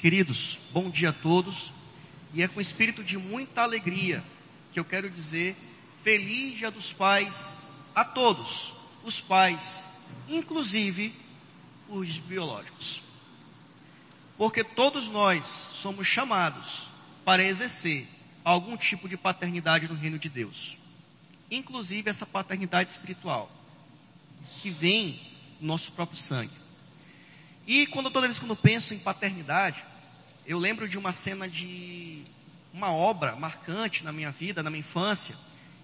Queridos, bom dia a todos. E é com espírito de muita alegria que eu quero dizer feliz Dia dos Pais a todos, os pais, inclusive os biológicos. Porque todos nós somos chamados para exercer algum tipo de paternidade no reino de Deus, inclusive essa paternidade espiritual, que vem do nosso próprio sangue. E quando toda vez que eu penso em paternidade, eu lembro de uma cena de uma obra marcante na minha vida, na minha infância,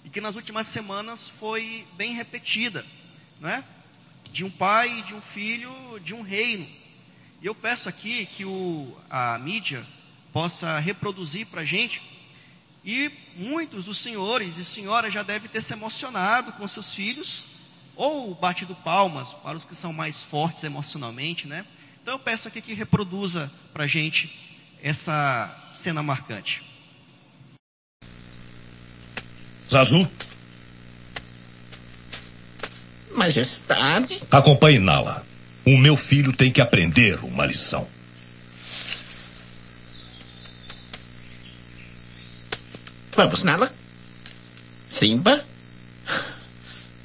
e que nas últimas semanas foi bem repetida, não é? De um pai, de um filho, de um reino. E eu peço aqui que o, a mídia possa reproduzir para a gente. E muitos dos senhores e senhoras já devem ter se emocionado com seus filhos, ou batido palmas para os que são mais fortes emocionalmente, né? Então eu peço aqui que reproduza para a gente essa cena marcante. Zazu? Majestade? Acompanhe Nala. O meu filho tem que aprender uma lição. Vamos, Nala. Simba.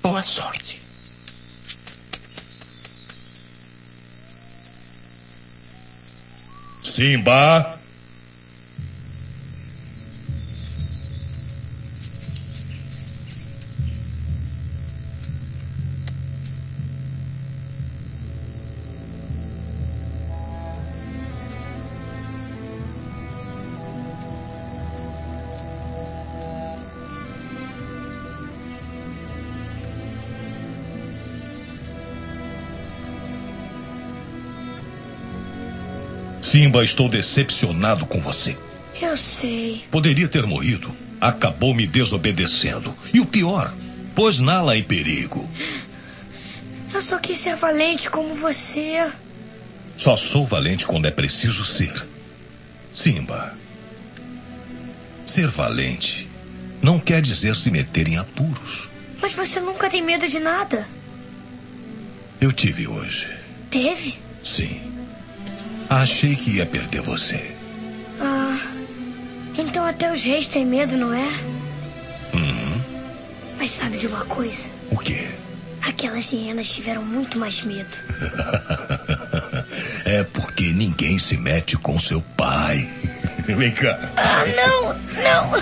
Boa sorte. Simba. Simba, estou decepcionado com você. Eu sei. Poderia ter morrido. Acabou me desobedecendo. E o pior, pôs Nala em perigo. Eu só quis ser valente como você. Só sou valente quando é preciso ser. Simba. Ser valente não quer dizer se meter em apuros. Mas você nunca tem medo de nada. Eu tive hoje. Teve? Sim. Achei que ia perder você. Ah. Então até os reis têm medo, não é? Uhum. Mas sabe de uma coisa? O quê? Aquelas hienas tiveram muito mais medo. é porque ninguém se mete com seu pai. Vem cá. Ah, não! Não! Pai?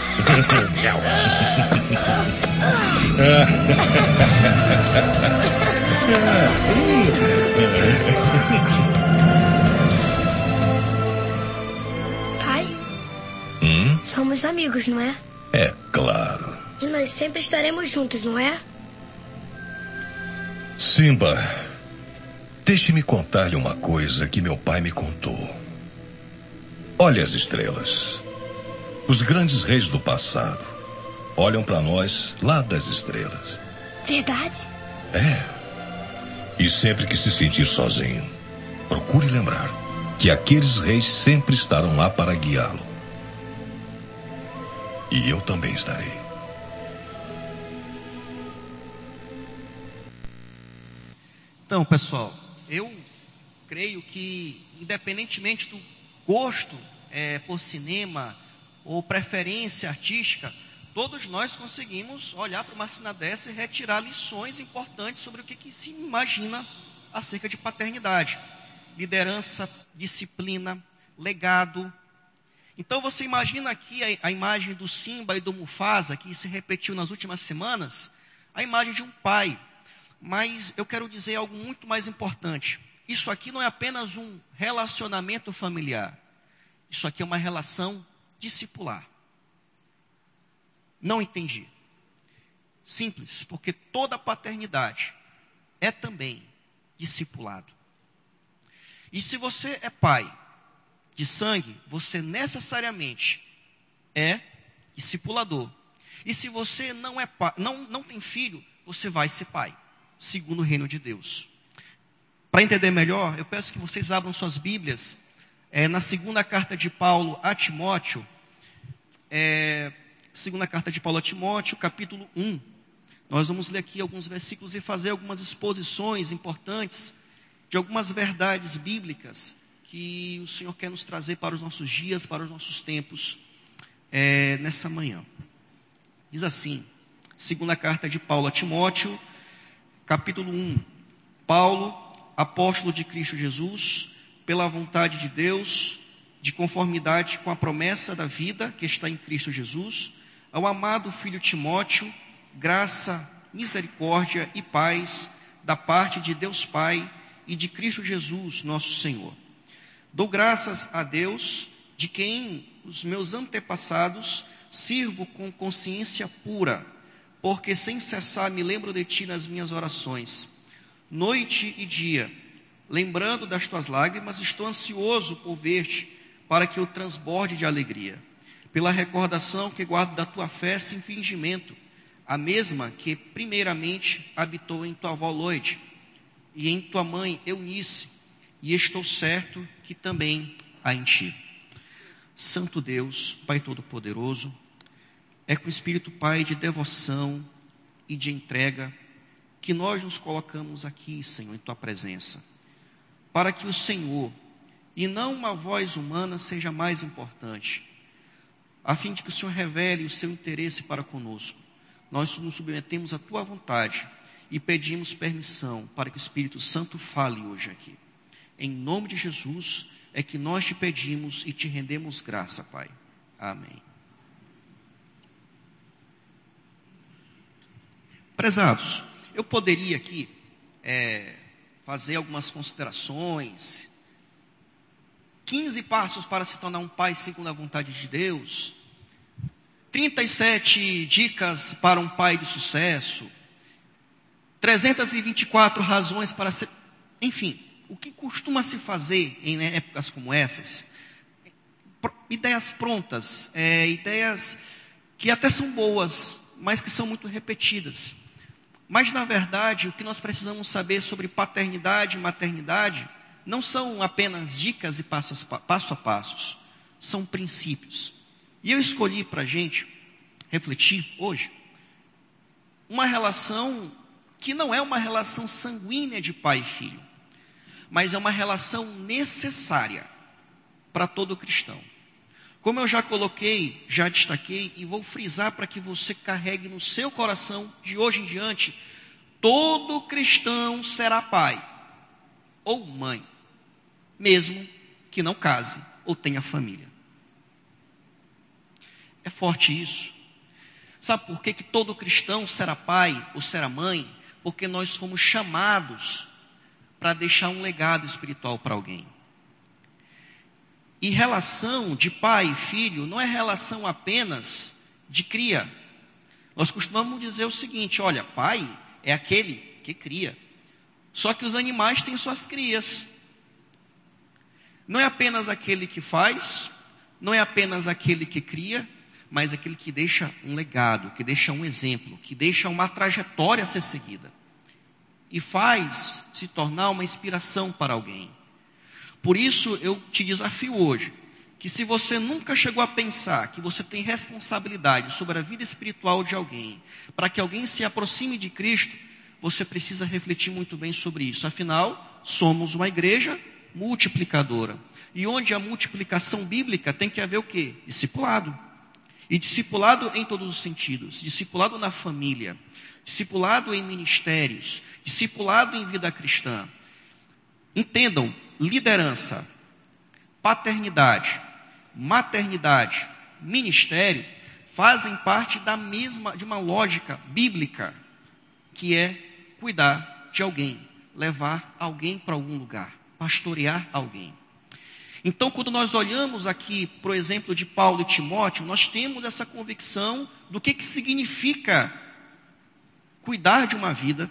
Somos amigos, não é? É claro. E nós sempre estaremos juntos, não é? Simba, deixe-me contar-lhe uma coisa que meu pai me contou. Olhe as estrelas. Os grandes reis do passado olham para nós lá das estrelas. Verdade? É. E sempre que se sentir sozinho, procure lembrar que aqueles reis sempre estarão lá para guiá-lo. E eu também estarei. Então, pessoal, eu creio que, independentemente do gosto é, por cinema ou preferência artística, todos nós conseguimos olhar para uma cena dessa e retirar lições importantes sobre o que, que se imagina acerca de paternidade. Liderança, disciplina, legado. Então você imagina aqui a, a imagem do Simba e do Mufasa, que se repetiu nas últimas semanas, a imagem de um pai. Mas eu quero dizer algo muito mais importante. Isso aqui não é apenas um relacionamento familiar. Isso aqui é uma relação discipular. Não entendi. Simples, porque toda paternidade é também discipulado. E se você é pai de sangue, você necessariamente é discipulador. E se você não é pai, não, não tem filho, você vai ser pai, segundo o reino de Deus. Para entender melhor, eu peço que vocês abram suas Bíblias é, na segunda carta de Paulo a Timóteo, é, segunda carta de Paulo a Timóteo, capítulo 1. Nós vamos ler aqui alguns versículos e fazer algumas exposições importantes de algumas verdades bíblicas que o Senhor quer nos trazer para os nossos dias, para os nossos tempos, é, nessa manhã. Diz assim, segunda carta de Paulo a Timóteo, capítulo 1. Paulo, apóstolo de Cristo Jesus, pela vontade de Deus, de conformidade com a promessa da vida que está em Cristo Jesus, ao amado filho Timóteo, graça, misericórdia e paz da parte de Deus Pai e de Cristo Jesus, nosso Senhor. Dou graças a Deus, de quem os meus antepassados sirvo com consciência pura, porque sem cessar me lembro de ti nas minhas orações. Noite e dia, lembrando das tuas lágrimas, estou ansioso por ver-te, para que eu transborde de alegria. Pela recordação que guardo da tua fé sem fingimento, a mesma que primeiramente habitou em tua avó Loide e em tua mãe Eunice, e estou certo que também há em ti. Santo Deus, Pai Todo-Poderoso, é com o Espírito Pai de devoção e de entrega que nós nos colocamos aqui, Senhor, em tua presença, para que o Senhor e não uma voz humana seja mais importante, a fim de que o Senhor revele o seu interesse para conosco. Nós nos submetemos à tua vontade e pedimos permissão para que o Espírito Santo fale hoje aqui. Em nome de Jesus é que nós te pedimos e te rendemos graça, Pai. Amém. Prezados, eu poderia aqui é, fazer algumas considerações. 15 passos para se tornar um pai segundo a vontade de Deus. 37 dicas para um pai de sucesso. 324 razões para ser. Enfim, o que costuma se fazer em né, épocas como essas? Ideias prontas, é, ideias que até são boas, mas que são muito repetidas. Mas, na verdade, o que nós precisamos saber sobre paternidade e maternidade não são apenas dicas e passos, passo a passos, são princípios. E eu escolhi para a gente refletir hoje uma relação que não é uma relação sanguínea de pai e filho, mas é uma relação necessária para todo cristão. Como eu já coloquei, já destaquei e vou frisar para que você carregue no seu coração de hoje em diante, todo cristão será pai ou mãe, mesmo que não case ou tenha família. É forte isso. Sabe por que, que todo cristão será pai ou será mãe? Porque nós fomos chamados para deixar um legado espiritual para alguém. E relação de pai e filho não é relação apenas de cria. Nós costumamos dizer o seguinte: olha, pai é aquele que cria. Só que os animais têm suas crias. Não é apenas aquele que faz, não é apenas aquele que cria, mas aquele que deixa um legado, que deixa um exemplo, que deixa uma trajetória a ser seguida. E faz se tornar uma inspiração para alguém. Por isso eu te desafio hoje, que se você nunca chegou a pensar que você tem responsabilidade sobre a vida espiritual de alguém, para que alguém se aproxime de Cristo, você precisa refletir muito bem sobre isso. Afinal, somos uma igreja multiplicadora. E onde a multiplicação bíblica tem que haver o quê? Discipulado. E discipulado em todos os sentidos. Discipulado na família, discipulado em ministérios, discipulado em vida cristã. Entendam, liderança, paternidade, maternidade, ministério fazem parte da mesma de uma lógica bíblica, que é cuidar de alguém, levar alguém para algum lugar, pastorear alguém. Então, quando nós olhamos aqui para o exemplo de Paulo e Timóteo, nós temos essa convicção do que, que significa cuidar de uma vida,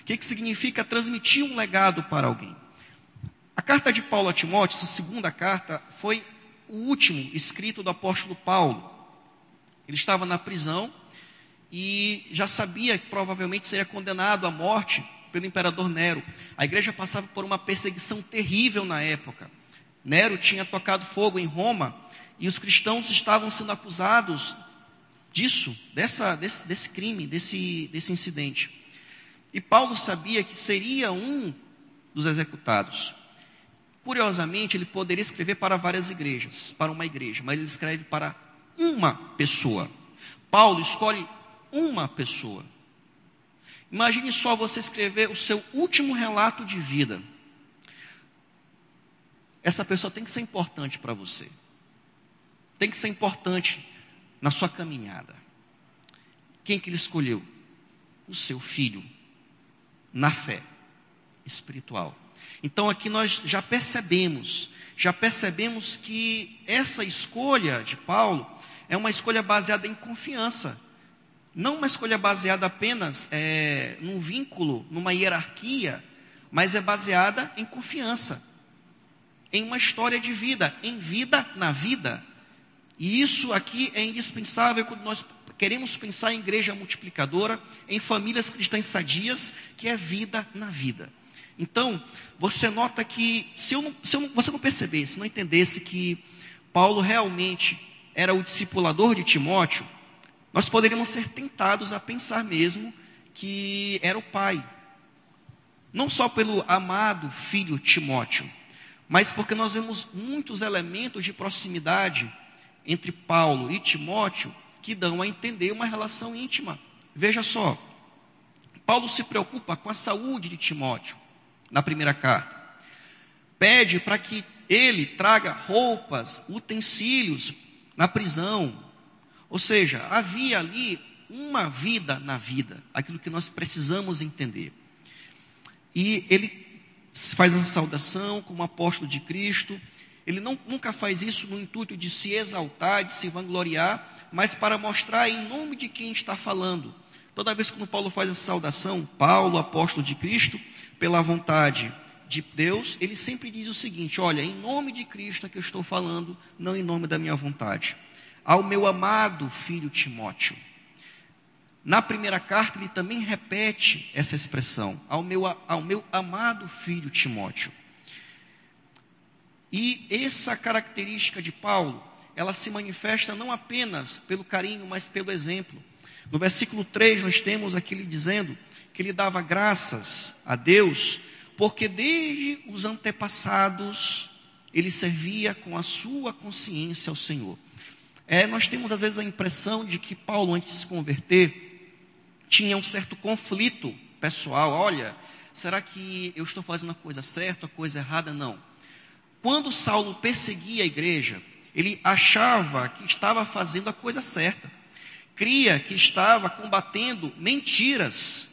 o que, que significa transmitir um legado para alguém. A carta de Paulo a Timóteo, essa segunda carta, foi o último escrito do apóstolo Paulo. Ele estava na prisão e já sabia que provavelmente seria condenado à morte pelo imperador Nero. A igreja passava por uma perseguição terrível na época. Nero tinha tocado fogo em Roma e os cristãos estavam sendo acusados disso, dessa, desse, desse crime, desse, desse incidente. E Paulo sabia que seria um dos executados. Curiosamente, ele poderia escrever para várias igrejas, para uma igreja, mas ele escreve para uma pessoa. Paulo escolhe uma pessoa. Imagine só você escrever o seu último relato de vida. Essa pessoa tem que ser importante para você. Tem que ser importante na sua caminhada. Quem que ele escolheu? O seu filho, na fé espiritual. Então aqui nós já percebemos, já percebemos que essa escolha de Paulo é uma escolha baseada em confiança. Não uma escolha baseada apenas é, num vínculo, numa hierarquia, mas é baseada em confiança, em uma história de vida, em vida na vida. E isso aqui é indispensável quando nós queremos pensar em igreja multiplicadora, em famílias cristãs sadias, que é vida na vida. Então, você nota que, se, não, se não, você não percebesse, não entendesse que Paulo realmente era o discipulador de Timóteo, nós poderíamos ser tentados a pensar mesmo que era o pai. Não só pelo amado filho Timóteo, mas porque nós vemos muitos elementos de proximidade entre Paulo e Timóteo que dão a entender uma relação íntima. Veja só, Paulo se preocupa com a saúde de Timóteo na primeira carta. Pede para que ele traga roupas, utensílios na prisão. Ou seja, havia ali uma vida na vida, aquilo que nós precisamos entender. E ele faz a saudação como apóstolo de Cristo. Ele não, nunca faz isso no intuito de se exaltar, de se vangloriar, mas para mostrar em nome de quem está falando. Toda vez que Paulo faz essa saudação, Paulo, apóstolo de Cristo, pela vontade de Deus, ele sempre diz o seguinte: olha, em nome de Cristo é que eu estou falando, não em nome da minha vontade. Ao meu amado filho Timóteo. Na primeira carta, ele também repete essa expressão, ao meu, ao meu amado filho Timóteo. E essa característica de Paulo, ela se manifesta não apenas pelo carinho, mas pelo exemplo. No versículo 3, nós temos aquele dizendo que ele dava graças a Deus porque desde os antepassados ele servia com a sua consciência ao Senhor. É, nós temos às vezes a impressão de que Paulo, antes de se converter, tinha um certo conflito pessoal. Olha, será que eu estou fazendo a coisa certa, a coisa errada? Não. Quando Saulo perseguia a igreja, ele achava que estava fazendo a coisa certa. Cria que estava combatendo mentiras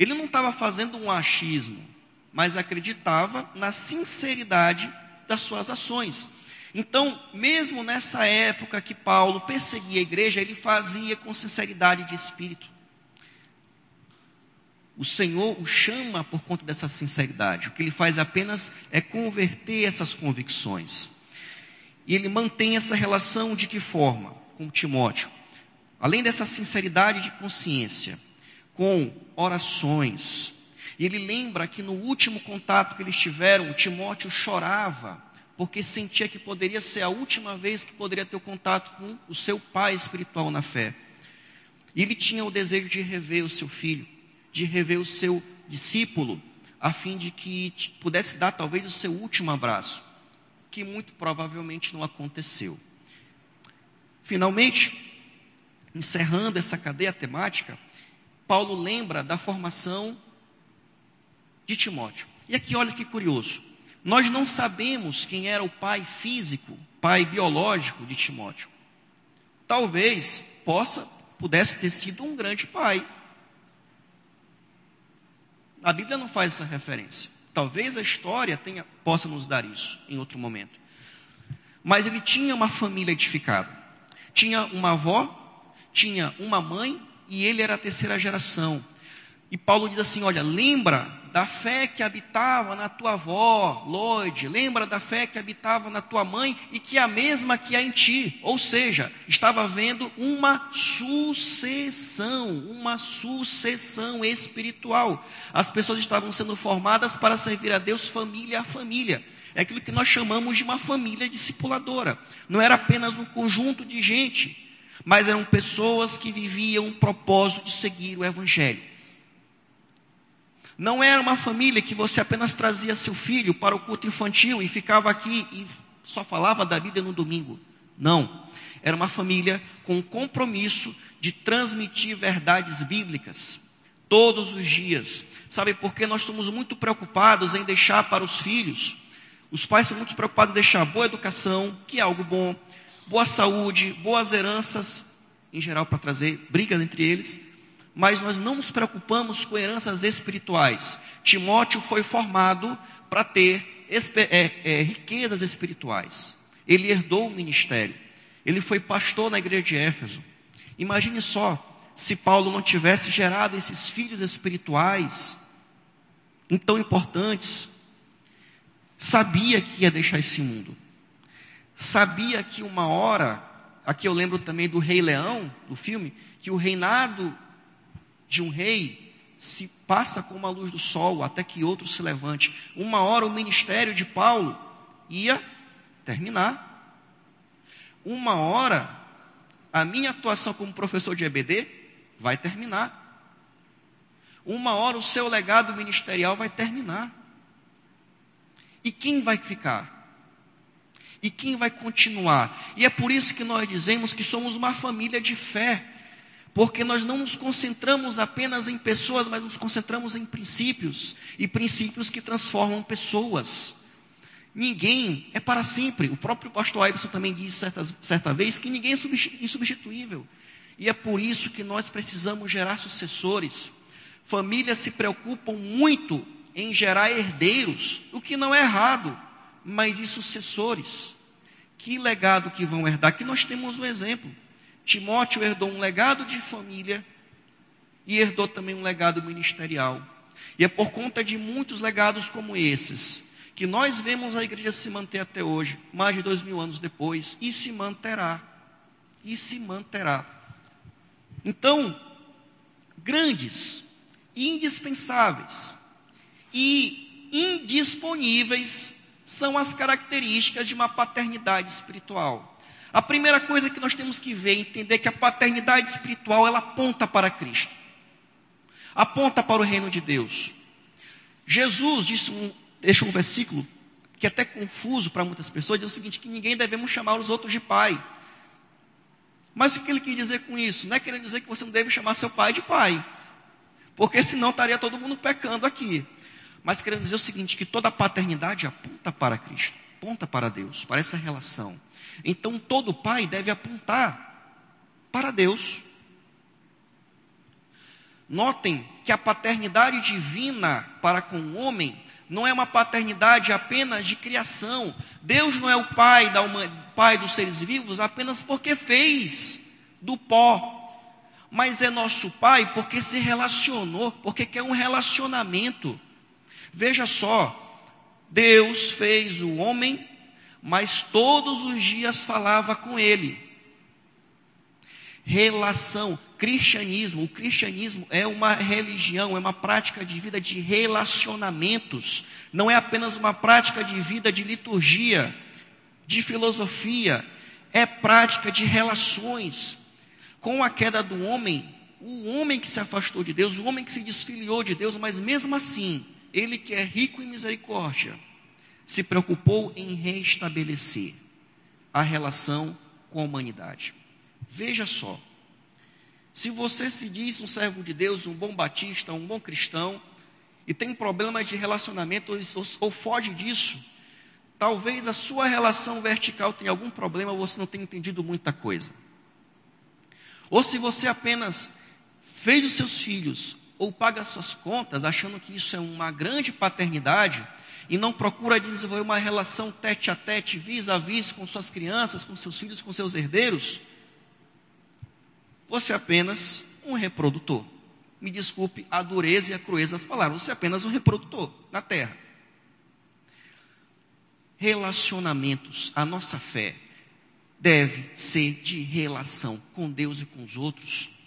ele não estava fazendo um achismo, mas acreditava na sinceridade das suas ações. Então, mesmo nessa época que Paulo perseguia a igreja, ele fazia com sinceridade de espírito. O Senhor o chama por conta dessa sinceridade. O que ele faz apenas é converter essas convicções. E ele mantém essa relação de que forma? Com Timóteo. Além dessa sinceridade de consciência, com orações. E ele lembra que no último contato que eles tiveram, Timóteo chorava, porque sentia que poderia ser a última vez que poderia ter o contato com o seu pai espiritual na fé. E ele tinha o desejo de rever o seu filho, de rever o seu discípulo, a fim de que pudesse dar talvez o seu último abraço, que muito provavelmente não aconteceu. Finalmente, encerrando essa cadeia temática, Paulo lembra da formação de Timóteo. E aqui olha que curioso. Nós não sabemos quem era o pai físico, pai biológico de Timóteo. Talvez possa, pudesse ter sido um grande pai. A Bíblia não faz essa referência. Talvez a história tenha, possa nos dar isso em outro momento. Mas ele tinha uma família edificada. Tinha uma avó, tinha uma mãe e ele era a terceira geração. E Paulo diz assim: Olha, lembra da fé que habitava na tua avó, Lloyd, lembra da fé que habitava na tua mãe e que é a mesma que há em ti. Ou seja, estava havendo uma sucessão, uma sucessão espiritual. As pessoas estavam sendo formadas para servir a Deus família a família. É aquilo que nós chamamos de uma família discipuladora. Não era apenas um conjunto de gente mas eram pessoas que viviam um propósito de seguir o Evangelho. Não era uma família que você apenas trazia seu filho para o culto infantil e ficava aqui e só falava da Bíblia no domingo. Não. Era uma família com o compromisso de transmitir verdades bíblicas todos os dias. Sabe por que nós estamos muito preocupados em deixar para os filhos? Os pais são muito preocupados em deixar boa educação, que é algo bom, boa saúde, boas heranças, em geral para trazer brigas entre eles, mas nós não nos preocupamos com heranças espirituais. Timóteo foi formado para ter é, é, riquezas espirituais. Ele herdou o ministério. Ele foi pastor na igreja de Éfeso. Imagine só, se Paulo não tivesse gerado esses filhos espirituais, tão importantes, sabia que ia deixar esse mundo. Sabia que uma hora, aqui eu lembro também do Rei Leão, do filme, que o reinado de um rei se passa como a luz do sol até que outro se levante. Uma hora o ministério de Paulo ia terminar. Uma hora a minha atuação como professor de EBD vai terminar. Uma hora o seu legado ministerial vai terminar. E quem vai ficar? E quem vai continuar? E é por isso que nós dizemos que somos uma família de fé. Porque nós não nos concentramos apenas em pessoas, mas nos concentramos em princípios e princípios que transformam pessoas. Ninguém é para sempre. O próprio pastor Iverson também disse certa, certa vez que ninguém é insubstituível. E é por isso que nós precisamos gerar sucessores. Famílias se preocupam muito em gerar herdeiros, o que não é errado, mas e sucessores? Que legado que vão herdar? Que nós temos um exemplo. Timóteo herdou um legado de família e herdou também um legado ministerial. E é por conta de muitos legados como esses que nós vemos a igreja se manter até hoje, mais de dois mil anos depois, e se manterá. E se manterá. Então, grandes, indispensáveis e indisponíveis são as características de uma paternidade espiritual. A primeira coisa que nós temos que ver, entender que a paternidade espiritual ela aponta para Cristo. Aponta para o reino de Deus. Jesus disse um, deixa um versículo que é até confuso para muitas pessoas, diz o seguinte, que ninguém devemos chamar os outros de pai. Mas o que ele quer dizer com isso? Não é querendo dizer que você não deve chamar seu pai de pai. Porque senão estaria todo mundo pecando aqui. Mas querendo dizer o seguinte, que toda paternidade aponta para Cristo, aponta para Deus, para essa relação. Então todo pai deve apontar para Deus. Notem que a paternidade divina para com o homem não é uma paternidade apenas de criação. Deus não é o pai, da uma, pai dos seres vivos apenas porque fez do pó. Mas é nosso pai porque se relacionou, porque quer um relacionamento. Veja só, Deus fez o homem mas todos os dias falava com ele. Relação, cristianismo, o cristianismo é uma religião, é uma prática de vida de relacionamentos, não é apenas uma prática de vida de liturgia, de filosofia, é prática de relações. Com a queda do homem, o homem que se afastou de Deus, o homem que se desfiliou de Deus, mas mesmo assim, ele que é rico em misericórdia, se preocupou em restabelecer a relação com a humanidade. Veja só, se você se diz um servo de Deus, um bom batista, um bom cristão, e tem problemas de relacionamento ou, ou foge disso, talvez a sua relação vertical tenha algum problema, você não tenha entendido muita coisa. Ou se você apenas fez os seus filhos ou paga suas contas, achando que isso é uma grande paternidade, e não procura desenvolver uma relação tete a tete, vis a vis com suas crianças, com seus filhos, com seus herdeiros, você é apenas um reprodutor. Me desculpe a dureza e a crueza das palavras, você é apenas um reprodutor na terra. Relacionamentos, a nossa fé deve ser de relação com Deus e com os outros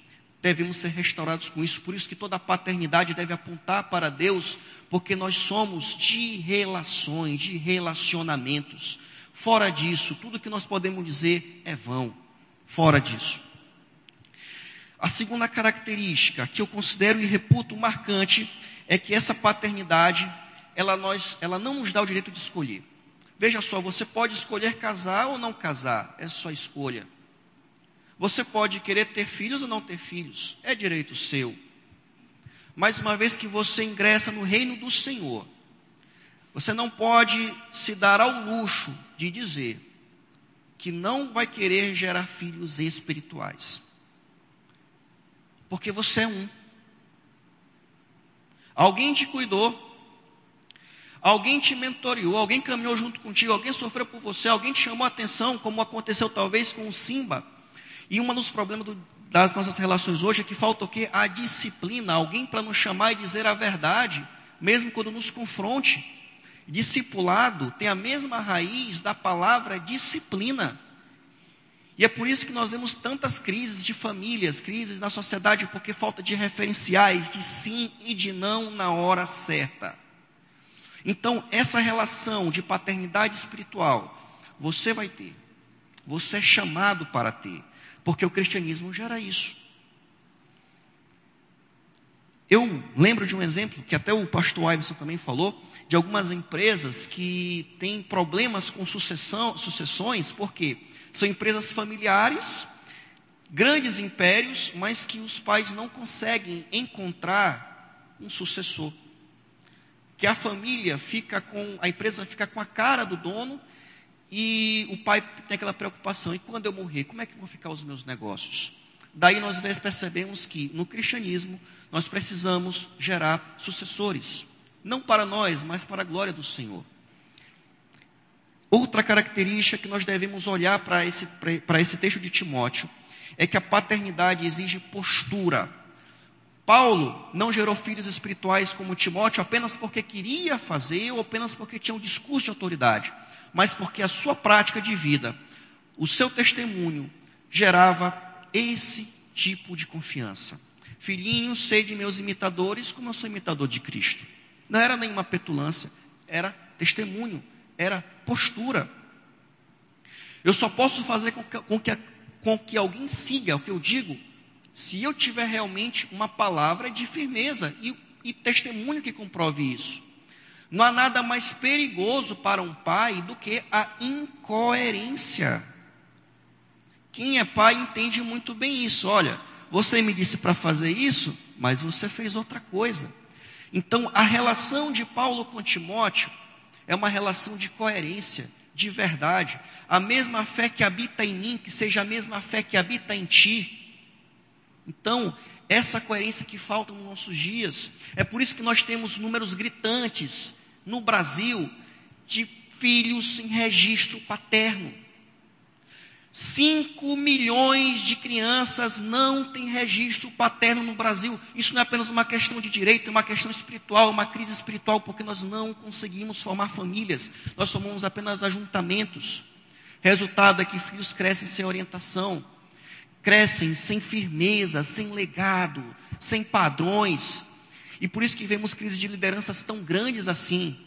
devemos ser restaurados com isso. Por isso que toda paternidade deve apontar para Deus, porque nós somos de relações, de relacionamentos. Fora disso, tudo que nós podemos dizer é vão. Fora disso. A segunda característica que eu considero e reputo marcante é que essa paternidade, ela, nós, ela não nos dá o direito de escolher. Veja só, você pode escolher casar ou não casar, é sua escolha. Você pode querer ter filhos ou não ter filhos, é direito seu. Mas uma vez que você ingressa no reino do Senhor, você não pode se dar ao luxo de dizer que não vai querer gerar filhos espirituais. Porque você é um. Alguém te cuidou, alguém te mentoreou, alguém caminhou junto contigo, alguém sofreu por você, alguém te chamou a atenção, como aconteceu talvez com o Simba. E um dos problemas do, das nossas relações hoje é que falta o quê? A disciplina, alguém para nos chamar e dizer a verdade, mesmo quando nos confronte. Discipulado tem a mesma raiz da palavra disciplina. E é por isso que nós vemos tantas crises de famílias, crises na sociedade, porque falta de referenciais de sim e de não na hora certa. Então, essa relação de paternidade espiritual, você vai ter. Você é chamado para ter, porque o cristianismo gera isso. Eu lembro de um exemplo que até o pastor Iverson também falou, de algumas empresas que têm problemas com sucessão, sucessões, porque são empresas familiares, grandes impérios, mas que os pais não conseguem encontrar um sucessor. Que a família fica com, a empresa fica com a cara do dono e o pai tem aquela preocupação: e quando eu morrer, como é que vão ficar os meus negócios? Daí nós percebemos que no cristianismo nós precisamos gerar sucessores, não para nós, mas para a glória do Senhor. Outra característica que nós devemos olhar para esse, para esse texto de Timóteo é que a paternidade exige postura. Paulo não gerou filhos espirituais como Timóteo apenas porque queria fazer ou apenas porque tinha um discurso de autoridade, mas porque a sua prática de vida, o seu testemunho, gerava esse tipo de confiança. Filhinhos, sede meus imitadores, como eu sou imitador de Cristo. Não era nenhuma petulância, era testemunho, era postura. Eu só posso fazer com que, com que, com que alguém siga o que eu digo se eu tiver realmente uma palavra de firmeza e, e testemunho que comprove isso. Não há nada mais perigoso para um pai do que a incoerência. Quem é pai entende muito bem isso. Olha, você me disse para fazer isso, mas você fez outra coisa. Então, a relação de Paulo com Timóteo é uma relação de coerência, de verdade. A mesma fé que habita em mim, que seja a mesma fé que habita em ti. Então, essa coerência que falta nos nossos dias. É por isso que nós temos números gritantes no Brasil de filhos em registro paterno. 5 milhões de crianças não têm registro paterno no Brasil. Isso não é apenas uma questão de direito, é uma questão espiritual, uma crise espiritual, porque nós não conseguimos formar famílias. Nós somos apenas ajuntamentos. Resultado é que filhos crescem sem orientação, crescem sem firmeza, sem legado, sem padrões. E por isso que vemos crises de lideranças tão grandes assim,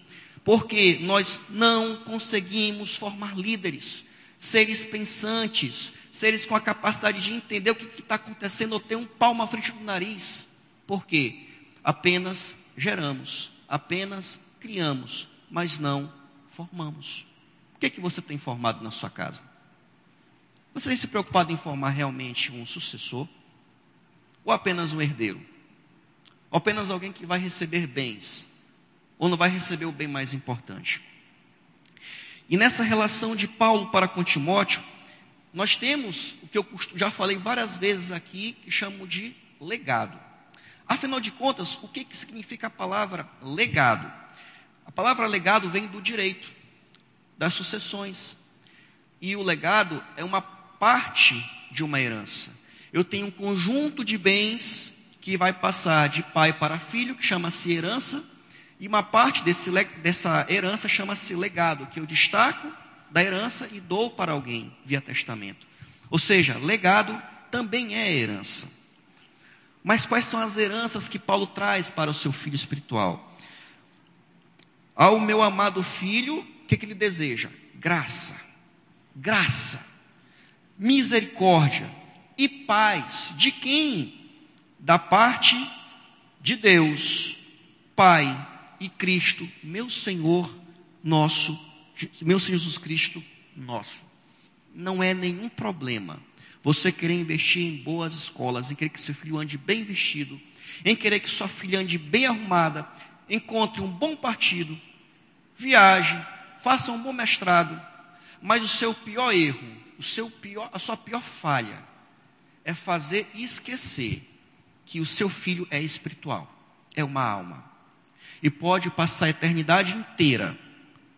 porque nós não conseguimos formar líderes seres pensantes, seres com a capacidade de entender o que está acontecendo ou ter um palmo à frente do nariz. Por quê? Apenas geramos, apenas criamos, mas não formamos. O que, é que você tem formado na sua casa? Você tem se preocupado em formar realmente um sucessor? Ou apenas um herdeiro? Ou apenas alguém que vai receber bens? Ou não vai receber o bem mais importante? E nessa relação de Paulo para com Timóteo, nós temos o que eu já falei várias vezes aqui, que chamo de legado. Afinal de contas, o que, que significa a palavra legado? A palavra legado vem do direito, das sucessões. E o legado é uma parte de uma herança. Eu tenho um conjunto de bens que vai passar de pai para filho, que chama-se herança, e uma parte desse, dessa herança chama-se legado, que eu destaco da herança e dou para alguém via testamento. Ou seja, legado também é herança. Mas quais são as heranças que Paulo traz para o seu filho espiritual? Ao meu amado filho, o que, que ele deseja? Graça, graça, misericórdia e paz. De quem? Da parte de Deus Pai e Cristo, meu Senhor, nosso, meu Senhor Jesus Cristo, nosso. Não é nenhum problema você querer investir em boas escolas, em querer que seu filho ande bem vestido, em querer que sua filha ande bem arrumada, encontre um bom partido, viaje, faça um bom mestrado, mas o seu pior erro, o seu pior, a sua pior falha é fazer esquecer que o seu filho é espiritual, é uma alma. E pode passar a eternidade inteira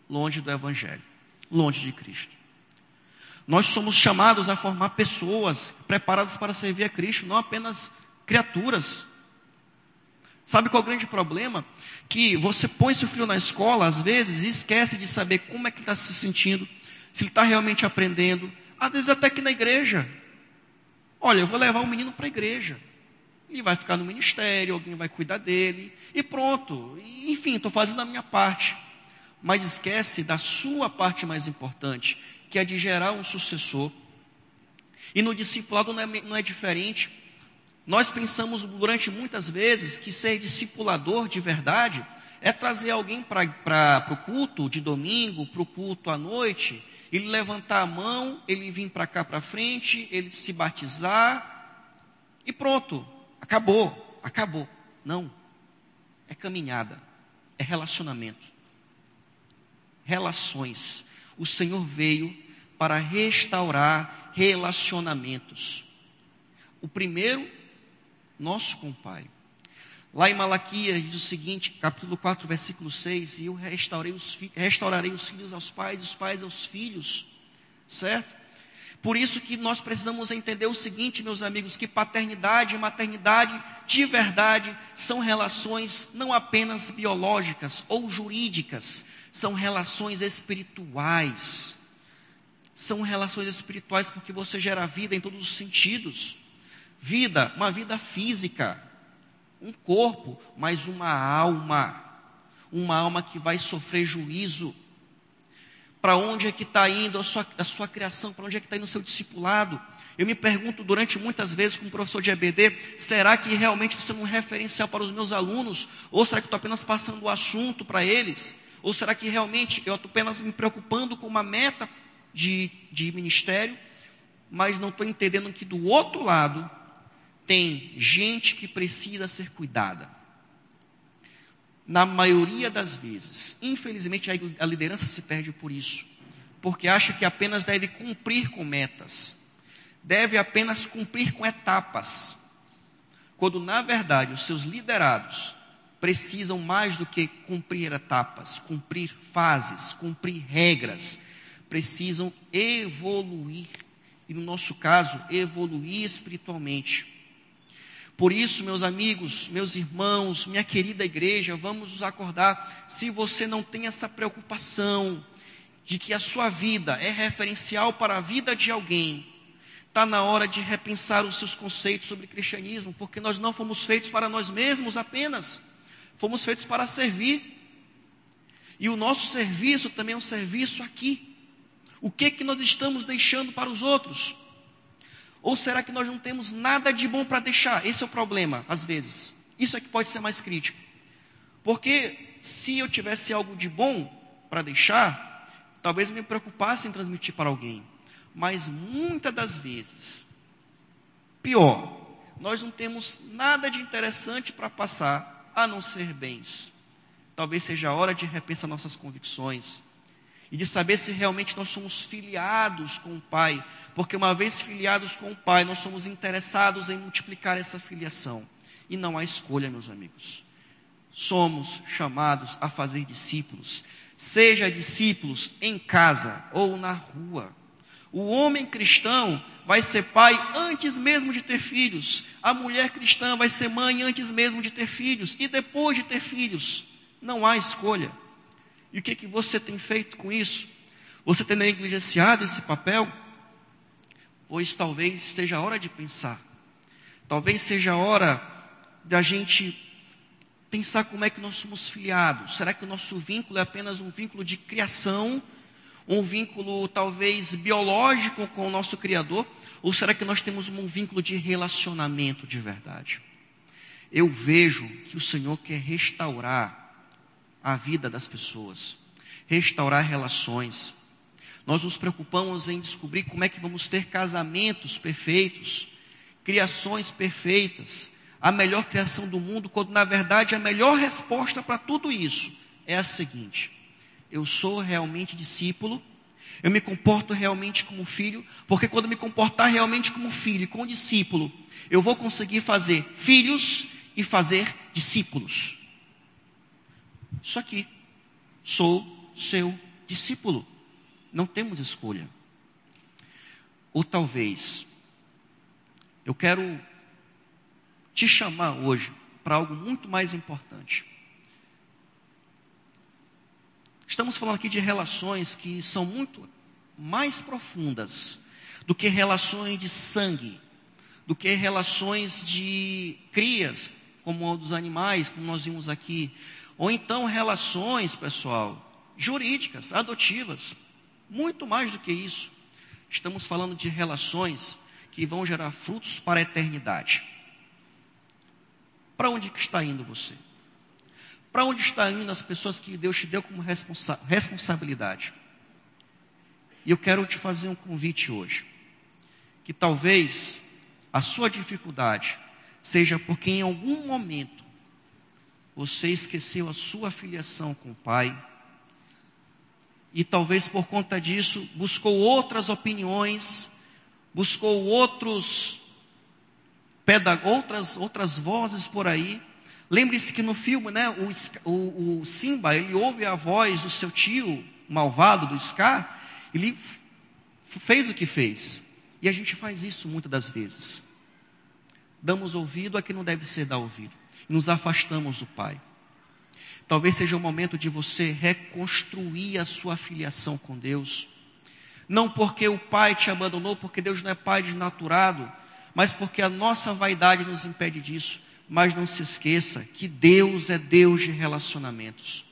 longe do evangelho, longe de Cristo. Nós somos chamados a formar pessoas preparadas para servir a Cristo, não apenas criaturas. Sabe qual é o grande problema? Que você põe seu filho na escola, às vezes, e esquece de saber como é que ele está se sentindo, se ele está realmente aprendendo, às vezes até que na igreja. Olha, eu vou levar o menino para a igreja. Ele vai ficar no ministério, alguém vai cuidar dele, e pronto. Enfim, estou fazendo a minha parte. Mas esquece da sua parte mais importante, que é de gerar um sucessor. E no discipulado não é, não é diferente. Nós pensamos durante muitas vezes que ser discipulador de verdade é trazer alguém para o culto de domingo, para o culto à noite, ele levantar a mão, ele vir para cá para frente, ele se batizar e pronto, acabou, acabou. Não, é caminhada, é relacionamento, relações o Senhor veio para restaurar relacionamentos. O primeiro, nosso com o Pai. Lá em Malaquias diz o seguinte, capítulo 4, versículo 6, e eu restaurei os, restaurarei os filhos aos pais, os pais aos filhos, certo? Por isso que nós precisamos entender o seguinte, meus amigos, que paternidade e maternidade de verdade são relações não apenas biológicas ou jurídicas, são relações espirituais. São relações espirituais porque você gera vida em todos os sentidos. Vida, uma vida física, um corpo, mas uma alma. Uma alma que vai sofrer juízo para onde é que está indo a sua, a sua criação, para onde é que está indo o seu discipulado. Eu me pergunto durante muitas vezes como professor de EBD, será que realmente você é um referencial para os meus alunos? Ou será que estou apenas passando o assunto para eles? Ou será que realmente eu estou apenas me preocupando com uma meta de, de ministério, mas não estou entendendo que do outro lado tem gente que precisa ser cuidada? na maioria das vezes. Infelizmente, a liderança se perde por isso, porque acha que apenas deve cumprir com metas, deve apenas cumprir com etapas, quando na verdade os seus liderados precisam mais do que cumprir etapas, cumprir fases, cumprir regras, precisam evoluir, e no nosso caso, evoluir espiritualmente por isso, meus amigos, meus irmãos, minha querida igreja, vamos nos acordar. Se você não tem essa preocupação de que a sua vida é referencial para a vida de alguém, está na hora de repensar os seus conceitos sobre cristianismo, porque nós não fomos feitos para nós mesmos apenas, fomos feitos para servir. E o nosso serviço também é um serviço aqui. O que que nós estamos deixando para os outros? Ou será que nós não temos nada de bom para deixar? Esse é o problema, às vezes. Isso é que pode ser mais crítico. Porque se eu tivesse algo de bom para deixar, talvez me preocupasse em transmitir para alguém. Mas muitas das vezes, pior, nós não temos nada de interessante para passar a não ser bens. Talvez seja a hora de repensar nossas convicções e de saber se realmente nós somos filiados com o Pai, porque uma vez filiados com o Pai, nós somos interessados em multiplicar essa filiação. E não há escolha, meus amigos. Somos chamados a fazer discípulos, seja discípulos em casa ou na rua. O homem cristão vai ser pai antes mesmo de ter filhos. A mulher cristã vai ser mãe antes mesmo de ter filhos. E depois de ter filhos, não há escolha. E o que, que você tem feito com isso? Você tem negligenciado esse papel? Pois talvez seja a hora de pensar. Talvez seja a hora da gente pensar como é que nós somos filiados. Será que o nosso vínculo é apenas um vínculo de criação? Um vínculo talvez biológico com o nosso Criador? Ou será que nós temos um vínculo de relacionamento de verdade? eu vejo que o Senhor quer restaurar a vida das pessoas, restaurar relações. Nós nos preocupamos em descobrir como é que vamos ter casamentos perfeitos, criações perfeitas, a melhor criação do mundo, quando na verdade a melhor resposta para tudo isso é a seguinte: eu sou realmente discípulo, eu me comporto realmente como filho, porque quando me comportar realmente como filho e como discípulo, eu vou conseguir fazer filhos e fazer discípulos. Isso aqui, sou seu discípulo. Não temos escolha. Ou talvez, eu quero te chamar hoje para algo muito mais importante. Estamos falando aqui de relações que são muito mais profundas do que relações de sangue, do que relações de crias, como dos animais, como nós vimos aqui, ou então relações, pessoal, jurídicas, adotivas, muito mais do que isso. Estamos falando de relações que vão gerar frutos para a eternidade. Para onde que está indo você? Para onde está indo as pessoas que Deus te deu como responsa responsabilidade? E eu quero te fazer um convite hoje. Que talvez a sua dificuldade seja porque em algum momento você esqueceu a sua filiação com o Pai, e talvez por conta disso buscou outras opiniões, buscou outros outras outras vozes por aí. Lembre-se que no filme, né, o, o, o, Simba, ele ouve a voz do seu tio malvado, do Scar, ele fez o que fez. E a gente faz isso muitas das vezes damos ouvido a quem não deve ser dar ouvido. Nos afastamos do Pai. Talvez seja o momento de você reconstruir a sua filiação com Deus. Não porque o Pai te abandonou, porque Deus não é Pai desnaturado, mas porque a nossa vaidade nos impede disso. Mas não se esqueça que Deus é Deus de relacionamentos.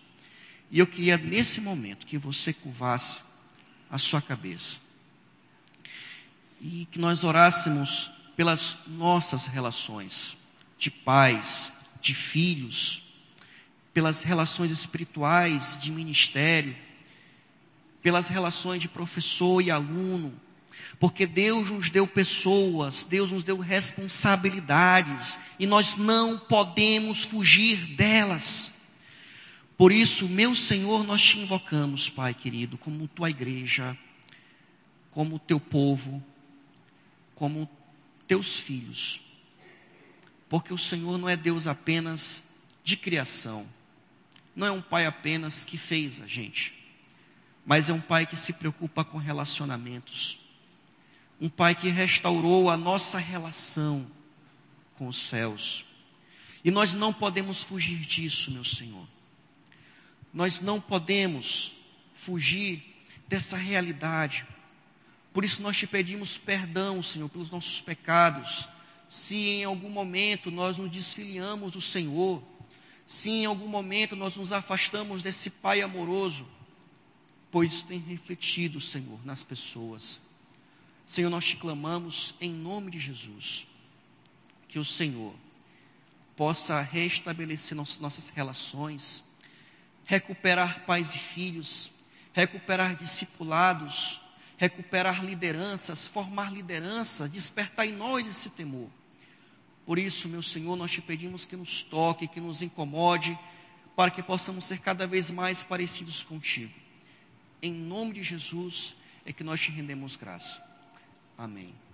E eu queria nesse momento que você curvasse a sua cabeça. E que nós orássemos pelas nossas relações de pais, de filhos, pelas relações espirituais de ministério, pelas relações de professor e aluno, porque Deus nos deu pessoas, Deus nos deu responsabilidades e nós não podemos fugir delas. Por isso, meu Senhor, nós te invocamos, Pai querido, como tua igreja, como teu povo, como teus filhos. Porque o Senhor não é Deus apenas de criação, não é um pai apenas que fez a gente, mas é um pai que se preocupa com relacionamentos, um pai que restaurou a nossa relação com os céus. E nós não podemos fugir disso, meu Senhor. Nós não podemos fugir dessa realidade. Por isso nós te pedimos perdão, Senhor, pelos nossos pecados. Se em algum momento nós nos desfiliamos do Senhor, se em algum momento nós nos afastamos desse Pai amoroso, pois isso tem refletido, Senhor, nas pessoas. Senhor, nós te clamamos em nome de Jesus, que o Senhor possa restabelecer nossas relações, recuperar pais e filhos, recuperar discipulados, recuperar lideranças, formar liderança, despertar em nós esse temor. Por isso, meu Senhor, nós te pedimos que nos toque, que nos incomode, para que possamos ser cada vez mais parecidos contigo. Em nome de Jesus é que nós te rendemos graça. Amém.